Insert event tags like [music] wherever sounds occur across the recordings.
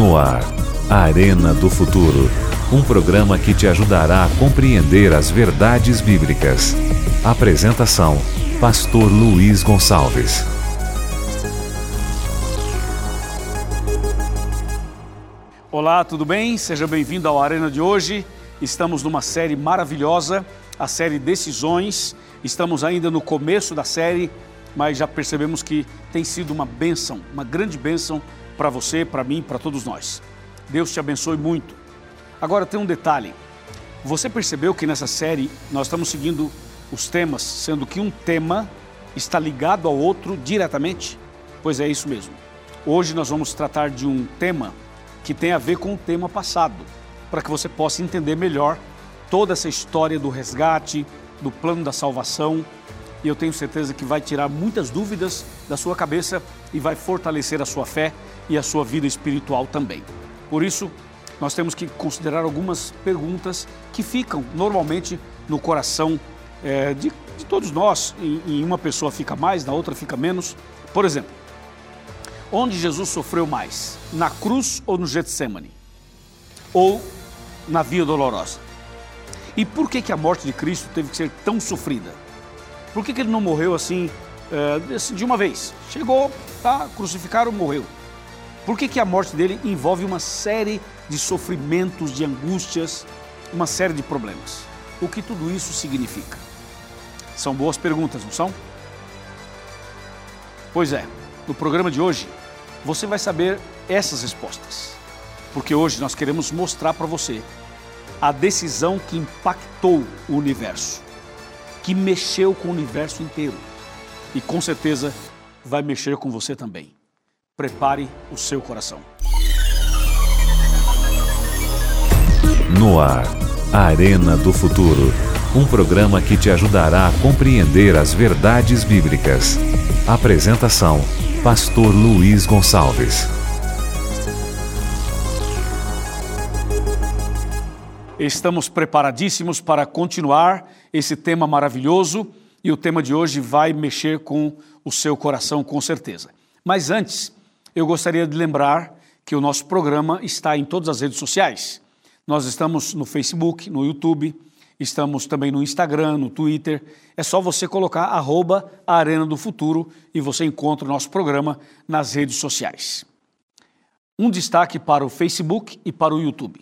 No ar, Arena do Futuro. Um programa que te ajudará a compreender as verdades bíblicas. Apresentação: Pastor Luiz Gonçalves. Olá, tudo bem? Seja bem-vindo ao Arena de hoje. Estamos numa série maravilhosa, a série Decisões. Estamos ainda no começo da série, mas já percebemos que tem sido uma bênção, uma grande bênção para você, para mim, para todos nós. Deus te abençoe muito. Agora tem um detalhe. Você percebeu que nessa série nós estamos seguindo os temas, sendo que um tema está ligado ao outro diretamente? Pois é isso mesmo. Hoje nós vamos tratar de um tema que tem a ver com o tema passado, para que você possa entender melhor toda essa história do resgate, do plano da salvação. E eu tenho certeza que vai tirar muitas dúvidas da sua cabeça e vai fortalecer a sua fé e a sua vida espiritual também. Por isso, nós temos que considerar algumas perguntas que ficam normalmente no coração é, de, de, todos nós. Em, em uma pessoa fica mais, na outra fica menos. Por exemplo, onde Jesus sofreu mais? Na cruz ou no Getsemane? Ou na Via Dolorosa? E por que, que a morte de Cristo teve que ser tão sofrida? Por que, que ele não morreu assim, é, de uma vez? Chegou, tá, crucificaram, morreu. Por que, que a morte dele envolve uma série de sofrimentos, de angústias, uma série de problemas? O que tudo isso significa? São boas perguntas, não são? Pois é, no programa de hoje você vai saber essas respostas, porque hoje nós queremos mostrar para você a decisão que impactou o universo, que mexeu com o universo inteiro e com certeza vai mexer com você também prepare o seu coração. No ar, Arena do Futuro. Um programa que te ajudará a compreender as verdades bíblicas. Apresentação: Pastor Luiz Gonçalves. Estamos preparadíssimos para continuar esse tema maravilhoso e o tema de hoje vai mexer com o seu coração, com certeza. Mas antes, eu gostaria de lembrar que o nosso programa está em todas as redes sociais. Nós estamos no Facebook, no YouTube, estamos também no Instagram, no Twitter. É só você colocar arroba Arena do Futuro e você encontra o nosso programa nas redes sociais. Um destaque para o Facebook e para o YouTube.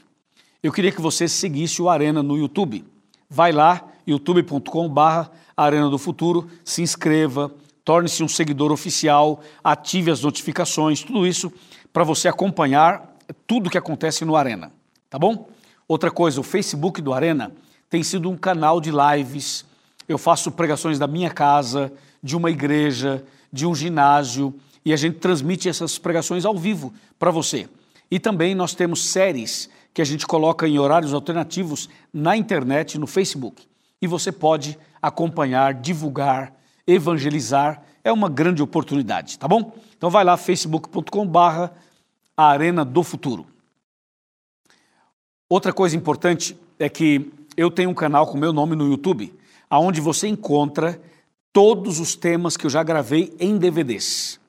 Eu queria que você seguisse o Arena no YouTube. Vai lá, youtube.com/barra Arena do Futuro, se inscreva, torne-se um seguidor oficial, ative as notificações, tudo isso para você acompanhar tudo que acontece no Arena, tá bom? Outra coisa, o Facebook do Arena tem sido um canal de lives. Eu faço pregações da minha casa, de uma igreja, de um ginásio, e a gente transmite essas pregações ao vivo para você. E também nós temos séries que a gente coloca em horários alternativos na internet, no Facebook. E você pode acompanhar, divulgar, evangelizar, é uma grande oportunidade, tá bom? Então vai lá, facebook.com barra Arena do Futuro. Outra coisa importante é que eu tenho um canal com meu nome no YouTube, aonde você encontra todos os temas que eu já gravei em DVDs.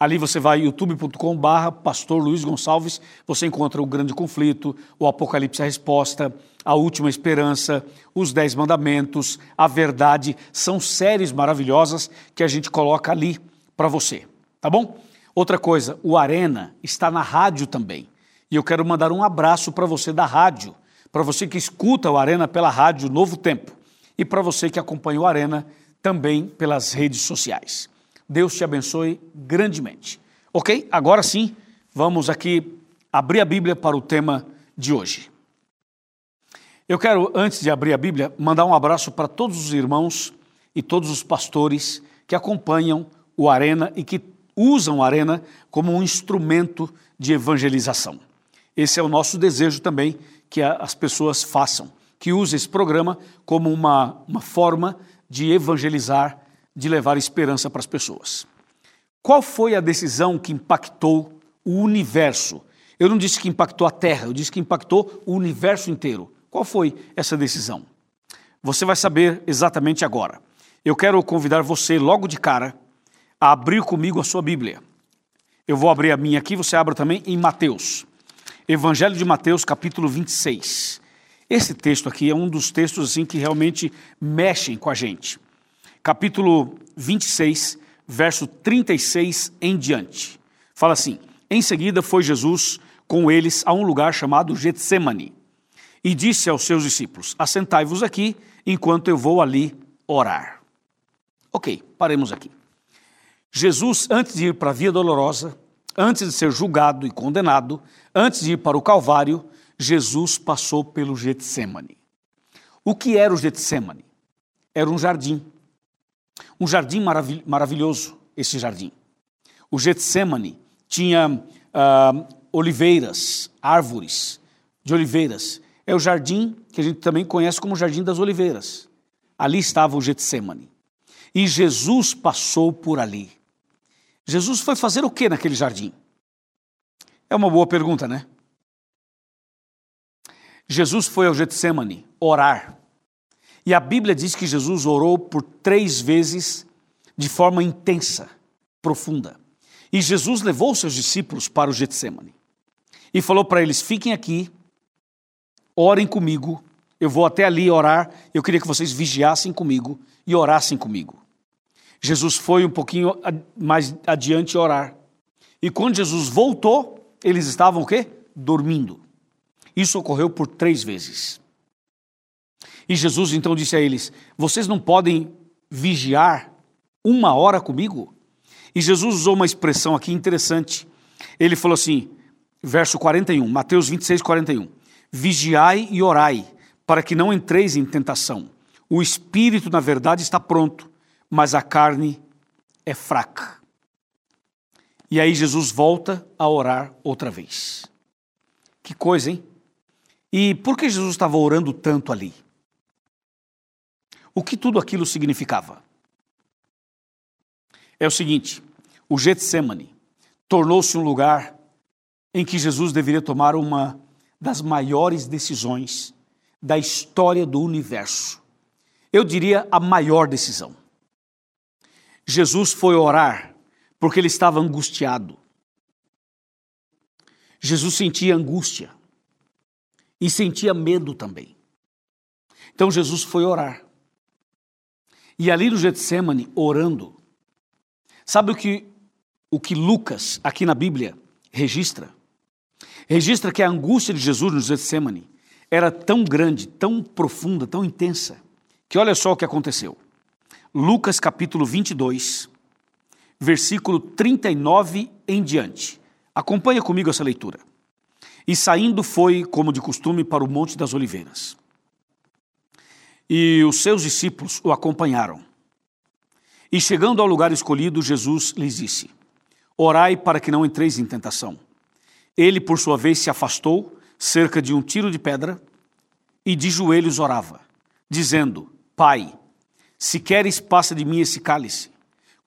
Ali você vai youtube.com barra Pastor Luiz Gonçalves, você encontra o Grande Conflito, o Apocalipse a Resposta, a Última Esperança, os Dez Mandamentos, a Verdade, são séries maravilhosas que a gente coloca ali para você, tá bom? Outra coisa, o Arena está na rádio também. E eu quero mandar um abraço para você da rádio, para você que escuta o Arena pela rádio Novo Tempo e para você que acompanha o Arena também pelas redes sociais. Deus te abençoe grandemente. Ok? Agora sim, vamos aqui abrir a Bíblia para o tema de hoje. Eu quero, antes de abrir a Bíblia, mandar um abraço para todos os irmãos e todos os pastores que acompanham o Arena e que usam o Arena como um instrumento de evangelização. Esse é o nosso desejo também que as pessoas façam, que usem esse programa como uma, uma forma de evangelizar de levar esperança para as pessoas. Qual foi a decisão que impactou o universo? Eu não disse que impactou a Terra, eu disse que impactou o universo inteiro. Qual foi essa decisão? Você vai saber exatamente agora. Eu quero convidar você, logo de cara, a abrir comigo a sua Bíblia. Eu vou abrir a minha aqui, você abra também em Mateus. Evangelho de Mateus, capítulo 26. Esse texto aqui é um dos textos assim que realmente mexem com a gente. Capítulo 26, verso 36 em diante. Fala assim: Em seguida foi Jesus com eles a um lugar chamado Getsemane e disse aos seus discípulos: Assentai-vos aqui enquanto eu vou ali orar. Ok, paremos aqui. Jesus, antes de ir para a Via Dolorosa, antes de ser julgado e condenado, antes de ir para o Calvário, Jesus passou pelo Getsemane. O que era o Getsemane? Era um jardim. Um jardim maravil maravilhoso, esse jardim. O Getsemane tinha uh, oliveiras, árvores de oliveiras. É o jardim que a gente também conhece como Jardim das Oliveiras. Ali estava o Getsemane. E Jesus passou por ali. Jesus foi fazer o que naquele jardim? É uma boa pergunta, né? Jesus foi ao Getsemane orar. E a Bíblia diz que Jesus orou por três vezes de forma intensa, profunda. E Jesus levou seus discípulos para o Getsemane e falou para eles: fiquem aqui, orem comigo, eu vou até ali orar, eu queria que vocês vigiassem comigo e orassem comigo. Jesus foi um pouquinho mais adiante orar. E quando Jesus voltou, eles estavam o quê? Dormindo. Isso ocorreu por três vezes. E Jesus então disse a eles: Vocês não podem vigiar uma hora comigo? E Jesus usou uma expressão aqui interessante. Ele falou assim: verso 41, Mateus 26, 41. Vigiai e orai, para que não entreis em tentação. O espírito, na verdade, está pronto, mas a carne é fraca. E aí Jesus volta a orar outra vez. Que coisa, hein? E por que Jesus estava orando tanto ali? O que tudo aquilo significava? É o seguinte: o Getsemane tornou-se um lugar em que Jesus deveria tomar uma das maiores decisões da história do universo. Eu diria a maior decisão. Jesus foi orar porque ele estava angustiado. Jesus sentia angústia e sentia medo também. Então Jesus foi orar. E ali no Getsemane, orando, sabe o que, o que Lucas, aqui na Bíblia, registra? registra que a angústia de Jesus no Getsemane era tão grande, tão profunda, tão intensa, que olha só o que aconteceu. Lucas capítulo 22, versículo 39 em diante. Acompanha comigo essa leitura. E saindo foi, como de costume, para o Monte das Oliveiras. E os seus discípulos o acompanharam. E chegando ao lugar escolhido, Jesus lhes disse: Orai para que não entreis em tentação. Ele, por sua vez, se afastou, cerca de um tiro de pedra, e de joelhos orava, dizendo: Pai, se queres, passa de mim esse cálice.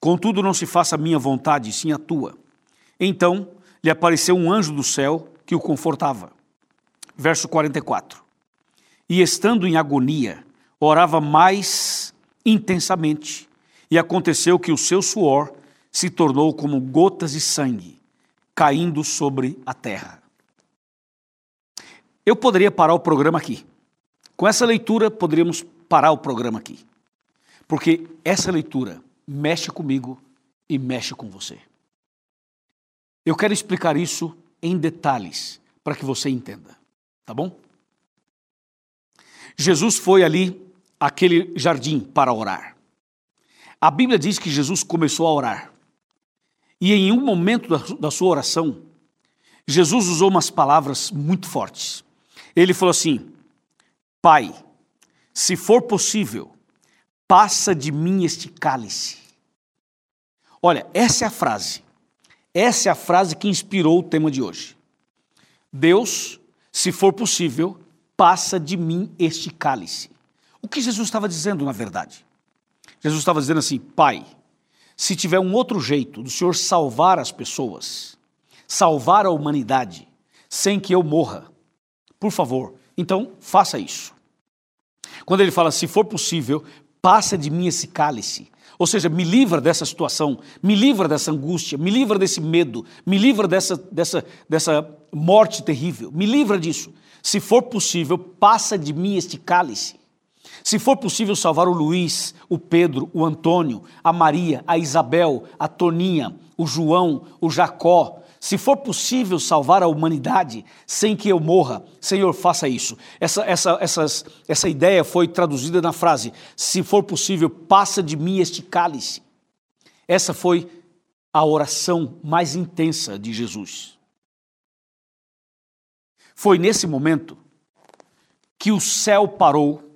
Contudo, não se faça a minha vontade, sim a tua. Então lhe apareceu um anjo do céu que o confortava. Verso 44. E estando em agonia, orava mais intensamente, e aconteceu que o seu suor se tornou como gotas de sangue caindo sobre a terra. Eu poderia parar o programa aqui. Com essa leitura, poderíamos parar o programa aqui. Porque essa leitura mexe comigo e mexe com você. Eu quero explicar isso em detalhes para que você entenda, tá bom? Jesus foi ali aquele jardim para orar. A Bíblia diz que Jesus começou a orar. E em um momento da, sua oração, Jesus usou umas palavras muito fortes. Ele falou assim: Pai, se for possível, passa de mim este cálice. Olha, essa é a frase. Essa é a frase que inspirou o tema de hoje. Deus, se for possível, passa de mim este cálice. O que Jesus estava dizendo, na verdade? Jesus estava dizendo assim: Pai, se tiver um outro jeito do Senhor salvar as pessoas, salvar a humanidade, sem que eu morra, por favor, então faça isso. Quando ele fala, se for possível, passa de mim esse cálice. Ou seja, me livra dessa situação, me livra dessa angústia, me livra desse medo, me livra dessa, dessa, dessa morte terrível, me livra disso. Se for possível, passa de mim este cálice. Se for possível salvar o Luiz, o Pedro, o Antônio, a Maria, a Isabel, a Toninha, o João, o Jacó, se for possível salvar a humanidade sem que eu morra, Senhor, faça isso. Essa, essa, essas, essa ideia foi traduzida na frase: se for possível, passa de mim este cálice. Essa foi a oração mais intensa de Jesus. Foi nesse momento que o céu parou,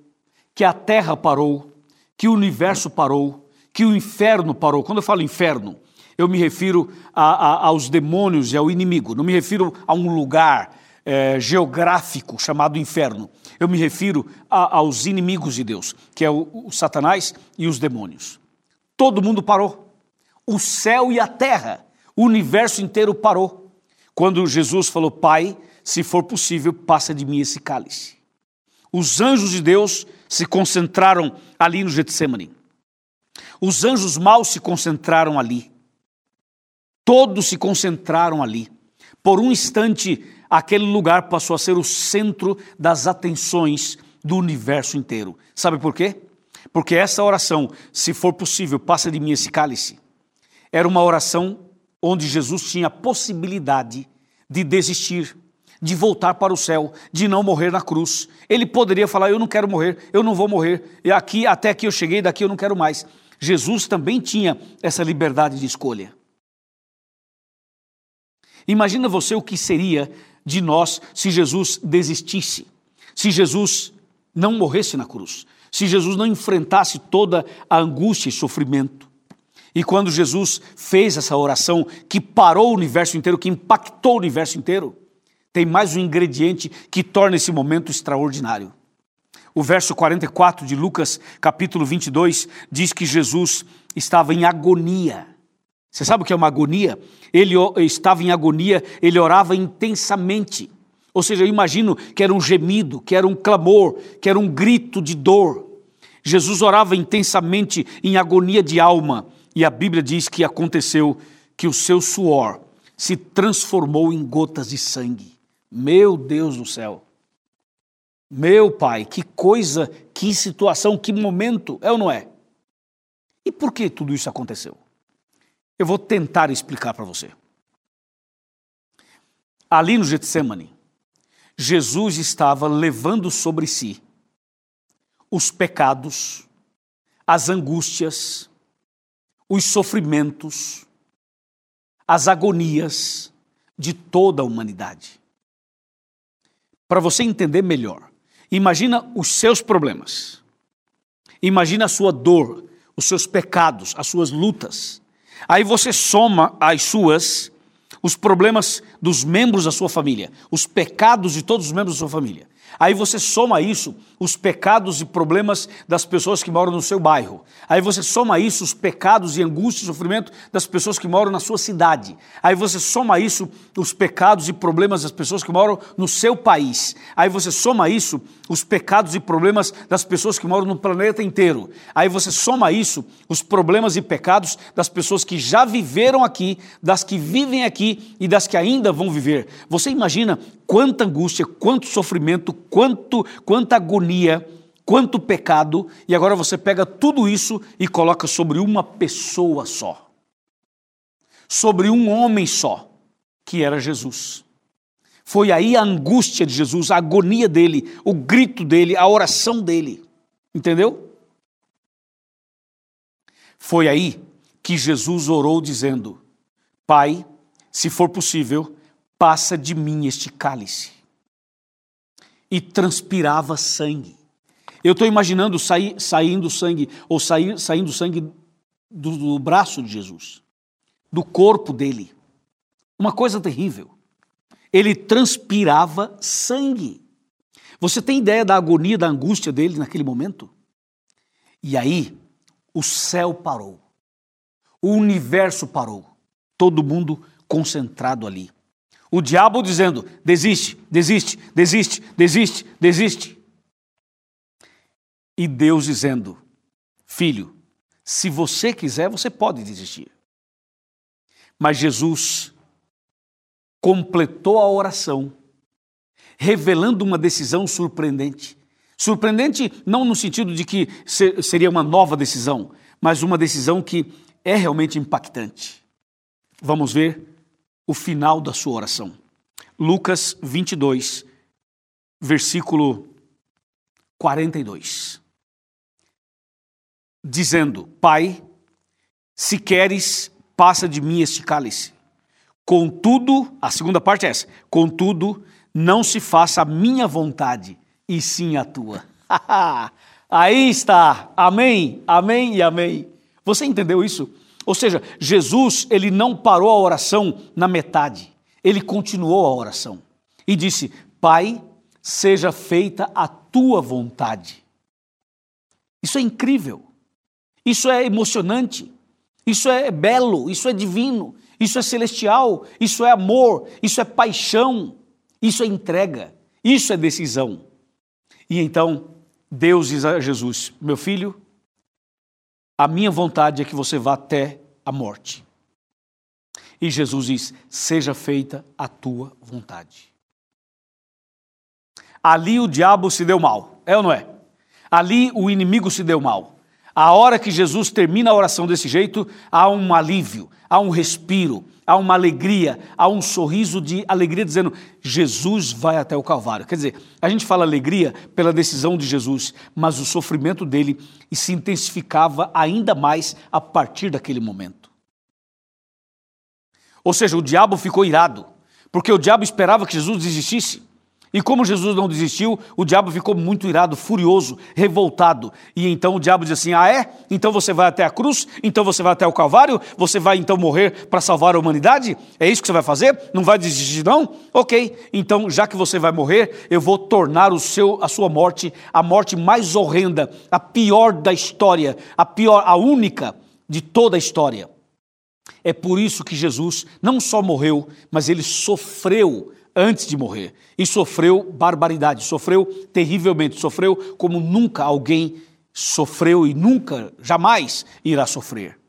que a terra parou, que o universo parou, que o inferno parou. Quando eu falo inferno, eu me refiro a, a, aos demônios e ao inimigo, não me refiro a um lugar é, geográfico chamado inferno. Eu me refiro a, aos inimigos de Deus, que é o, o Satanás e os demônios. Todo mundo parou. O céu e a terra, o universo inteiro parou. Quando Jesus falou, Pai, se for possível, passa de mim esse cálice. Os anjos de Deus se concentraram ali no Getsemane. Os anjos maus se concentraram ali. Todos se concentraram ali. Por um instante, aquele lugar passou a ser o centro das atenções do universo inteiro. Sabe por quê? Porque essa oração, se for possível, passa de mim esse cálice, era uma oração onde Jesus tinha a possibilidade de desistir, de voltar para o céu, de não morrer na cruz. Ele poderia falar: Eu não quero morrer, eu não vou morrer, e aqui, até aqui eu cheguei, daqui eu não quero mais. Jesus também tinha essa liberdade de escolha. Imagina você o que seria de nós se Jesus desistisse, se Jesus não morresse na cruz, se Jesus não enfrentasse toda a angústia e sofrimento. E quando Jesus fez essa oração que parou o universo inteiro, que impactou o universo inteiro, tem mais um ingrediente que torna esse momento extraordinário. O verso 44 de Lucas, capítulo 22, diz que Jesus estava em agonia. Você sabe o que é uma agonia? Ele estava em agonia, ele orava intensamente. Ou seja, eu imagino que era um gemido, que era um clamor, que era um grito de dor. Jesus orava intensamente em agonia de alma, e a Bíblia diz que aconteceu que o seu suor se transformou em gotas de sangue. Meu Deus do céu. Meu Pai, que coisa, que situação, que momento, é ou não é? E por que tudo isso aconteceu? Eu vou tentar explicar para você. Ali no Getsemane, Jesus estava levando sobre si os pecados, as angústias, os sofrimentos, as agonias de toda a humanidade. Para você entender melhor, imagina os seus problemas. Imagina a sua dor, os seus pecados, as suas lutas. Aí você soma as suas, os problemas dos membros da sua família, os pecados de todos os membros da sua família. Aí você soma isso, os pecados e problemas das pessoas que moram no seu bairro. Aí você soma isso, os pecados e angústia e sofrimento das pessoas que moram na sua cidade. Aí você soma isso, os pecados e problemas das pessoas que moram no seu país. Aí você soma isso, os pecados e problemas das pessoas que moram no planeta inteiro. Aí você soma isso, os problemas e pecados das pessoas que já viveram aqui, das que vivem aqui e das que ainda vão viver. Você imagina quanta angústia, quanto sofrimento, quanto, quanta agonia, quanto pecado, e agora você pega tudo isso e coloca sobre uma pessoa só. Sobre um homem só, que era Jesus. Foi aí a angústia de Jesus, a agonia dele, o grito dele, a oração dele. Entendeu? Foi aí que Jesus orou dizendo: Pai, se for possível, passa de mim este cálice. E transpirava sangue. Eu estou imaginando sair, saindo sangue, ou saindo sangue do, do braço de Jesus, do corpo dele. Uma coisa terrível. Ele transpirava sangue. Você tem ideia da agonia, da angústia dele naquele momento? E aí, o céu parou. O universo parou. Todo mundo concentrado ali. O diabo dizendo: desiste, desiste, desiste, desiste, desiste. E Deus dizendo: Filho, Se você quiser, você pode desistir. Mas Jesus completou a oração, revelando uma decisão surpreendente. Surpreendente não no sentido de que seria uma nova decisão, mas uma decisão que é realmente impactante. Vamos ver o final da sua oração. Lucas 22, versículo 42. Dizendo: Pai, se queres, passa de mim este cálice. Contudo, a segunda parte é essa: contudo, não se faça a minha vontade, e sim a tua. [laughs] Aí está. Amém, amém e amém. Você entendeu isso? Ou seja, Jesus, ele não parou a oração na metade. Ele continuou a oração e disse: Pai, seja feita a tua vontade. Isso é incrível. Isso é emocionante. Isso é belo, isso é divino, isso é celestial, isso é amor, isso é paixão, isso é entrega, isso é decisão. E então Deus diz a Jesus: Meu filho, a minha vontade é que você vá até a morte. E Jesus diz: Seja feita a tua vontade. Ali o diabo se deu mal, é ou não é? Ali o inimigo se deu mal. A hora que Jesus termina a oração desse jeito, há um alívio, há um respiro, há uma alegria, há um sorriso de alegria dizendo: Jesus vai até o Calvário. Quer dizer, a gente fala alegria pela decisão de Jesus, mas o sofrimento dele se intensificava ainda mais a partir daquele momento. Ou seja, o diabo ficou irado, porque o diabo esperava que Jesus desistisse. E como Jesus não desistiu, o diabo ficou muito irado, furioso, revoltado. E então o diabo diz assim: Ah, é? Então você vai até a cruz? Então você vai até o Calvário? Você vai então morrer para salvar a humanidade? É isso que você vai fazer? Não vai desistir, não? Ok, então já que você vai morrer, eu vou tornar o seu, a sua morte a morte mais horrenda, a pior da história, a pior, a única de toda a história. É por isso que Jesus não só morreu, mas ele sofreu antes de morrer. E sofreu barbaridade, sofreu terrivelmente, sofreu como nunca alguém sofreu e nunca, jamais irá sofrer.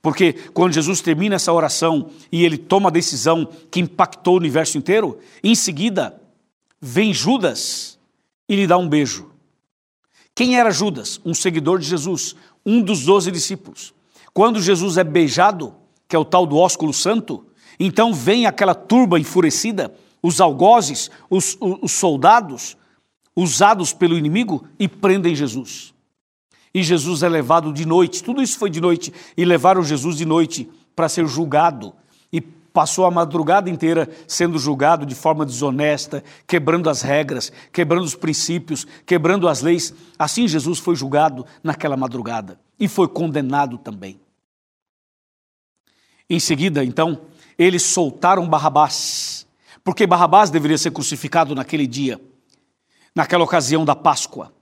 Porque quando Jesus termina essa oração e ele toma a decisão que impactou o universo inteiro, em seguida vem Judas e lhe dá um beijo. Quem era Judas? Um seguidor de Jesus, um dos doze discípulos. Quando Jesus é beijado, que é o tal do ósculo santo, então vem aquela turba enfurecida os algozes, os, os soldados usados pelo inimigo e prendem Jesus. E Jesus é levado de noite, tudo isso foi de noite, e levaram Jesus de noite para ser julgado. E passou a madrugada inteira sendo julgado de forma desonesta, quebrando as regras, quebrando os princípios, quebrando as leis. Assim Jesus foi julgado naquela madrugada e foi condenado também. Em seguida, então, eles soltaram Barrabás porque Barrabás deveria ser crucificado naquele dia, naquela ocasião da Páscoa.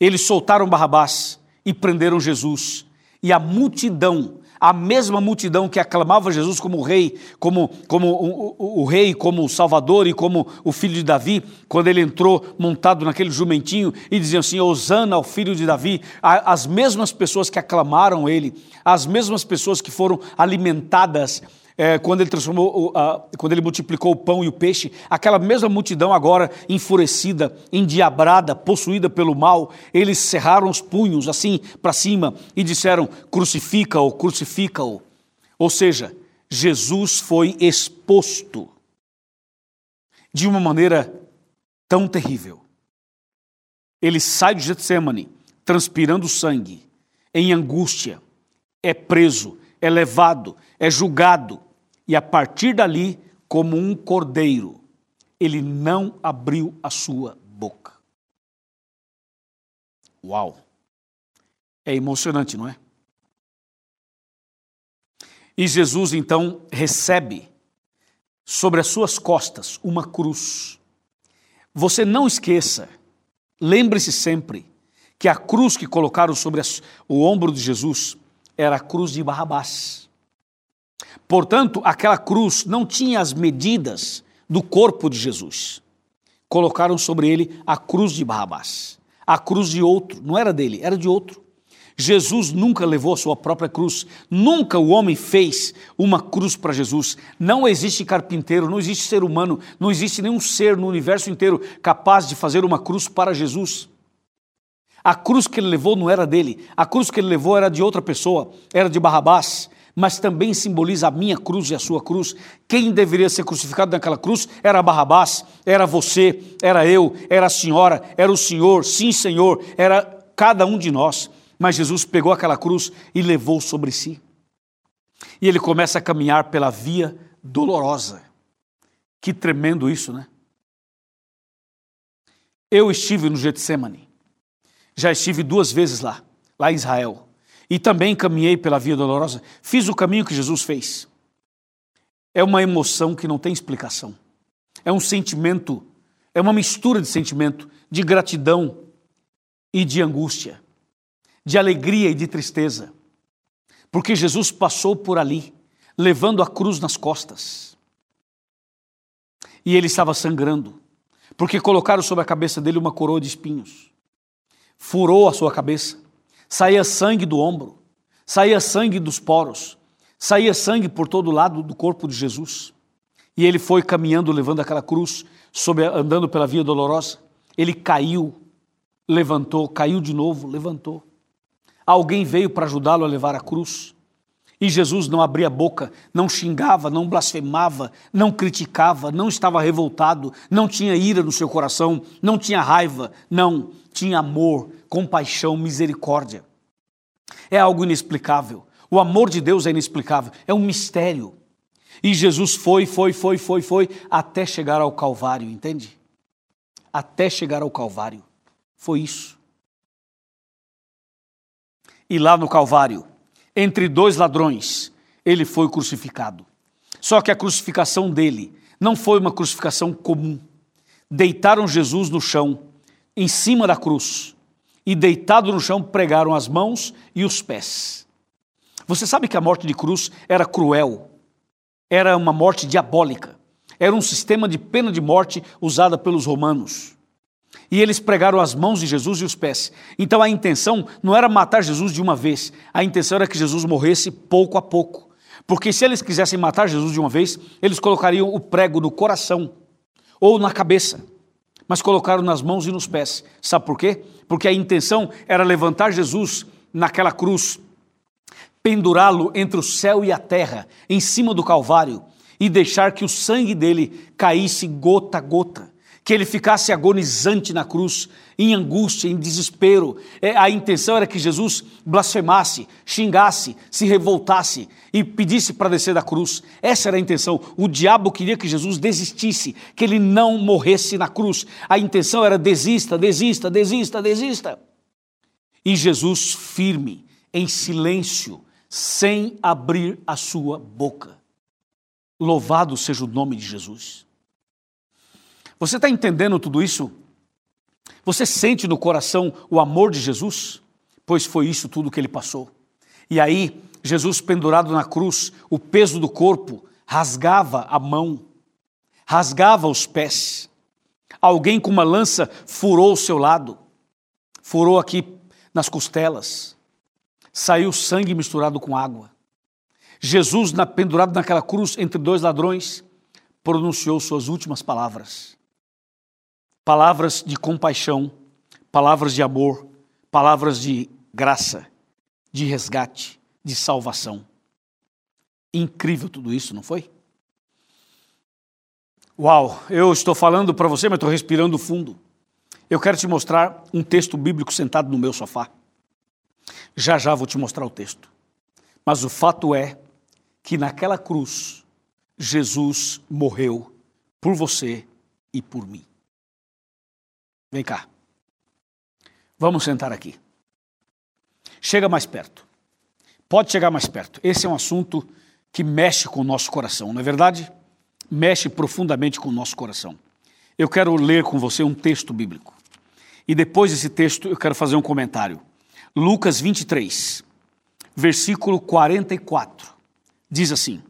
Eles soltaram Barrabás e prenderam Jesus. E a multidão, a mesma multidão que aclamava Jesus como rei, como, como o, o, o, rei, como o salvador e como o filho de Davi, quando ele entrou montado naquele jumentinho e diziam assim: Osana ao filho de Davi, as mesmas pessoas que aclamaram ele, as mesmas pessoas que foram alimentadas é, quando ele transformou, quando ele multiplicou o pão e o peixe, aquela mesma multidão agora enfurecida, endiabrada, possuída pelo mal, eles cerraram os punhos assim para cima e disseram: crucifica-o, crucifica-o. Ou seja, Jesus foi exposto de uma maneira tão terrível. Ele sai de Getsemane, transpirando sangue, em angústia, é preso, é levado, é julgado, e a partir dali, como um cordeiro, ele não abriu a sua boca. Uau! É emocionante, não é? E Jesus então recebe sobre as suas costas uma cruz. Você não esqueça, lembre-se sempre, que a cruz que colocaram sobre o ombro de Jesus era a cruz de Barrabás. Portanto, aquela cruz não tinha as medidas do corpo de Jesus. Colocaram sobre ele a cruz de Barrabás. A cruz de outro, não era dele, era de outro. Jesus nunca levou a sua própria cruz, nunca o homem fez uma cruz para Jesus. Não existe carpinteiro, não existe ser humano, não existe nenhum ser no universo inteiro capaz de fazer uma cruz para Jesus. A cruz que ele levou não era dele, a cruz que ele levou era de outra pessoa, era de Barrabás, mas também simboliza a minha cruz e a sua cruz. Quem deveria ser crucificado naquela cruz era Barrabás, era você, era eu, era a senhora, era o senhor, sim, senhor, era cada um de nós. Mas Jesus pegou aquela cruz e levou sobre si. E ele começa a caminhar pela via dolorosa. Que tremendo isso, né? Eu estive no Getsemane. Já estive duas vezes lá, lá em Israel. E também caminhei pela via dolorosa. Fiz o caminho que Jesus fez. É uma emoção que não tem explicação. É um sentimento, é uma mistura de sentimento de gratidão e de angústia de alegria e de tristeza, porque Jesus passou por ali, levando a cruz nas costas. E ele estava sangrando, porque colocaram sobre a cabeça dele uma coroa de espinhos. Furou a sua cabeça, saía sangue do ombro, saía sangue dos poros, saía sangue por todo lado do corpo de Jesus. E ele foi caminhando, levando aquela cruz, andando pela via dolorosa. Ele caiu, levantou, caiu de novo, levantou. Alguém veio para ajudá-lo a levar a cruz. E Jesus não abria a boca, não xingava, não blasfemava, não criticava, não estava revoltado, não tinha ira no seu coração, não tinha raiva, não, tinha amor, compaixão, misericórdia. É algo inexplicável. O amor de Deus é inexplicável, é um mistério. E Jesus foi, foi, foi, foi, foi, até chegar ao Calvário, entende? Até chegar ao Calvário. Foi isso e lá no Calvário, entre dois ladrões, ele foi crucificado. Só que a crucificação dele não foi uma crucificação comum. Deitaram Jesus no chão, em cima da cruz, e deitado no chão pregaram as mãos e os pés. Você sabe que a morte de cruz era cruel, era uma morte diabólica, era um sistema de pena de morte usada pelos romanos. E eles pregaram as mãos de Jesus e os pés. Então a intenção não era matar Jesus de uma vez, a intenção era que Jesus morresse pouco a pouco. Porque se eles quisessem matar Jesus de uma vez, eles colocariam o prego no coração ou na cabeça, mas colocaram nas mãos e nos pés. Sabe por quê? Porque a intenção era levantar Jesus naquela cruz, pendurá-lo entre o céu e a terra, em cima do Calvário, e deixar que o sangue dele caísse gota a gota que ele ficasse agonizante na cruz, em angústia, em desespero. É, a intenção era que Jesus blasfemasse, xingasse, se revoltasse e pedisse para descer da cruz. Essa era a intenção. O diabo queria que Jesus desistisse, que ele não morresse na cruz. A intenção era desista, desista, desista, desista. E Jesus firme, em silêncio, sem abrir a sua boca. Louvado seja o nome de Jesus. Você está entendendo tudo isso? Você sente no coração o amor de Jesus? Pois foi isso tudo que ele passou. E aí, Jesus pendurado na cruz, o peso do corpo rasgava a mão, rasgava os pés. Alguém com uma lança furou o seu lado, furou aqui nas costelas. Saiu sangue misturado com água. Jesus, na, pendurado naquela cruz entre dois ladrões, pronunciou suas últimas palavras palavras de compaixão, palavras de amor, palavras de graça, de resgate, de salvação. Incrível tudo isso, não foi? Uau, eu estou falando para você, mas estou respirando fundo. Eu quero te mostrar um texto bíblico sentado no meu sofá. Já já vou te mostrar o texto. Mas o fato é que naquela cruz, Jesus morreu por você e por mim. Vem cá. Vamos sentar aqui. Chega mais perto. Pode chegar mais perto. Esse é um assunto que mexe com o nosso coração, não é verdade? Mexe profundamente com o nosso coração. Eu quero ler com você um texto bíblico. E depois desse texto eu quero fazer um comentário. Lucas 23, versículo 44. Diz assim: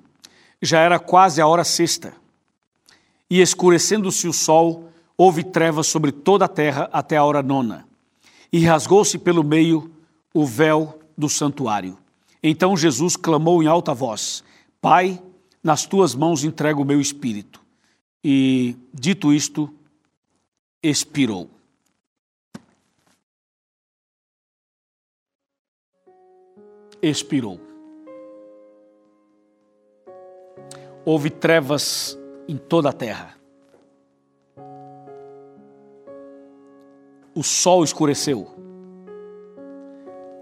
Já era quase a hora sexta, e escurecendo-se o sol, houve trevas sobre toda a terra até a hora nona. E rasgou-se pelo meio o véu do santuário. Então Jesus clamou em alta voz: Pai, nas tuas mãos entrego o meu espírito. E, dito isto, expirou. Expirou. Houve trevas em toda a terra. O sol escureceu.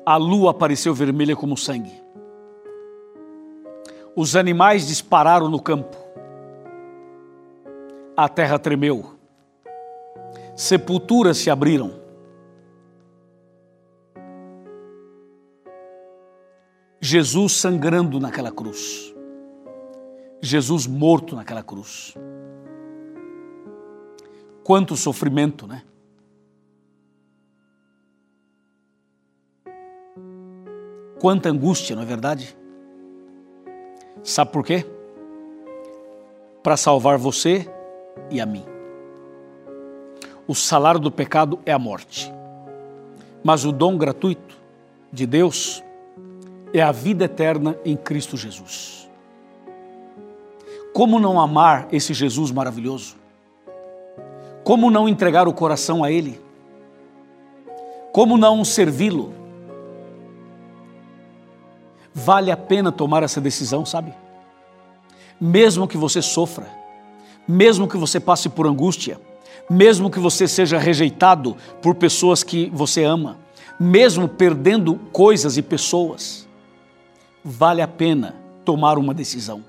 A lua apareceu vermelha como sangue. Os animais dispararam no campo. A terra tremeu. Sepulturas se abriram. Jesus sangrando naquela cruz. Jesus morto naquela cruz. Quanto sofrimento, né? Quanta angústia, não é verdade? Sabe por quê? Para salvar você e a mim. O salário do pecado é a morte, mas o dom gratuito de Deus é a vida eterna em Cristo Jesus. Como não amar esse Jesus maravilhoso? Como não entregar o coração a Ele? Como não servi-lo? Vale a pena tomar essa decisão, sabe? Mesmo que você sofra, mesmo que você passe por angústia, mesmo que você seja rejeitado por pessoas que você ama, mesmo perdendo coisas e pessoas, vale a pena tomar uma decisão.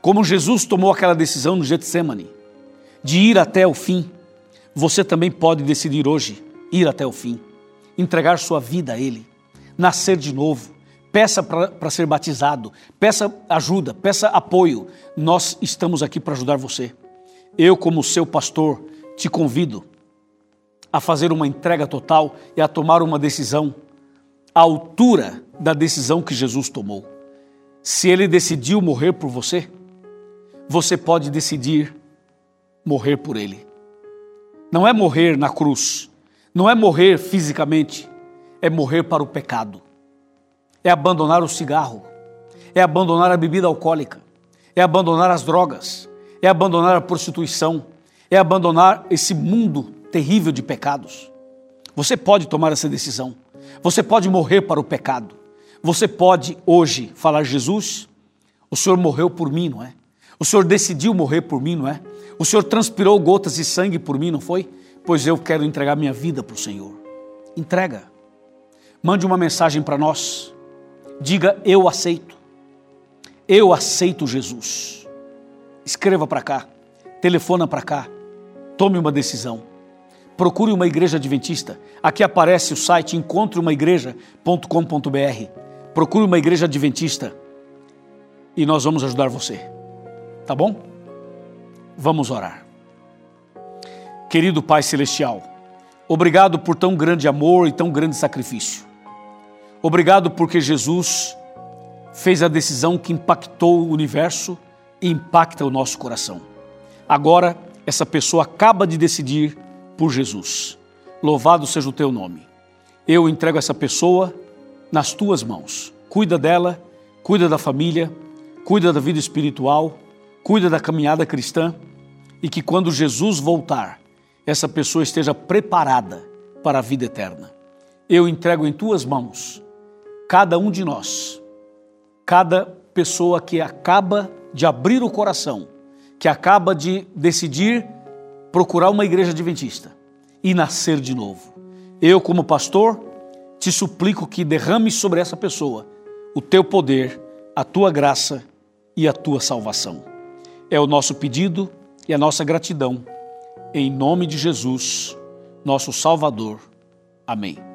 Como Jesus tomou aquela decisão no Getsemane, de ir até o fim, você também pode decidir hoje ir até o fim, entregar sua vida a Ele, nascer de novo, peça para ser batizado, peça ajuda, peça apoio. Nós estamos aqui para ajudar você. Eu, como seu pastor, te convido a fazer uma entrega total e a tomar uma decisão à altura da decisão que Jesus tomou. Se ele decidiu morrer por você, você pode decidir morrer por ele. Não é morrer na cruz, não é morrer fisicamente, é morrer para o pecado é abandonar o cigarro, é abandonar a bebida alcoólica, é abandonar as drogas, é abandonar a prostituição, é abandonar esse mundo terrível de pecados. Você pode tomar essa decisão. Você pode morrer para o pecado. Você pode hoje falar: Jesus, o Senhor morreu por mim, não é? O Senhor decidiu morrer por mim, não é? O Senhor transpirou gotas de sangue por mim, não foi? Pois eu quero entregar minha vida para o Senhor. Entrega. Mande uma mensagem para nós. Diga: Eu aceito. Eu aceito Jesus. Escreva para cá, telefona para cá, tome uma decisão. Procure uma igreja adventista. Aqui aparece o site encontreumaigreja.com.br. Procure uma igreja adventista e nós vamos ajudar você. Tá bom? Vamos orar. Querido Pai Celestial, obrigado por tão grande amor e tão grande sacrifício. Obrigado porque Jesus fez a decisão que impactou o universo e impacta o nosso coração. Agora, essa pessoa acaba de decidir por Jesus. Louvado seja o teu nome. Eu entrego essa pessoa nas tuas mãos. Cuida dela, cuida da família, cuida da vida espiritual, cuida da caminhada cristã e que quando Jesus voltar, essa pessoa esteja preparada para a vida eterna. Eu entrego em tuas mãos cada um de nós, cada pessoa que acaba de abrir o coração, que acaba de decidir procurar uma igreja adventista e nascer de novo. Eu, como pastor, te suplico que derrame sobre essa pessoa o teu poder, a tua graça e a tua salvação. É o nosso pedido e a nossa gratidão. Em nome de Jesus, nosso Salvador. Amém.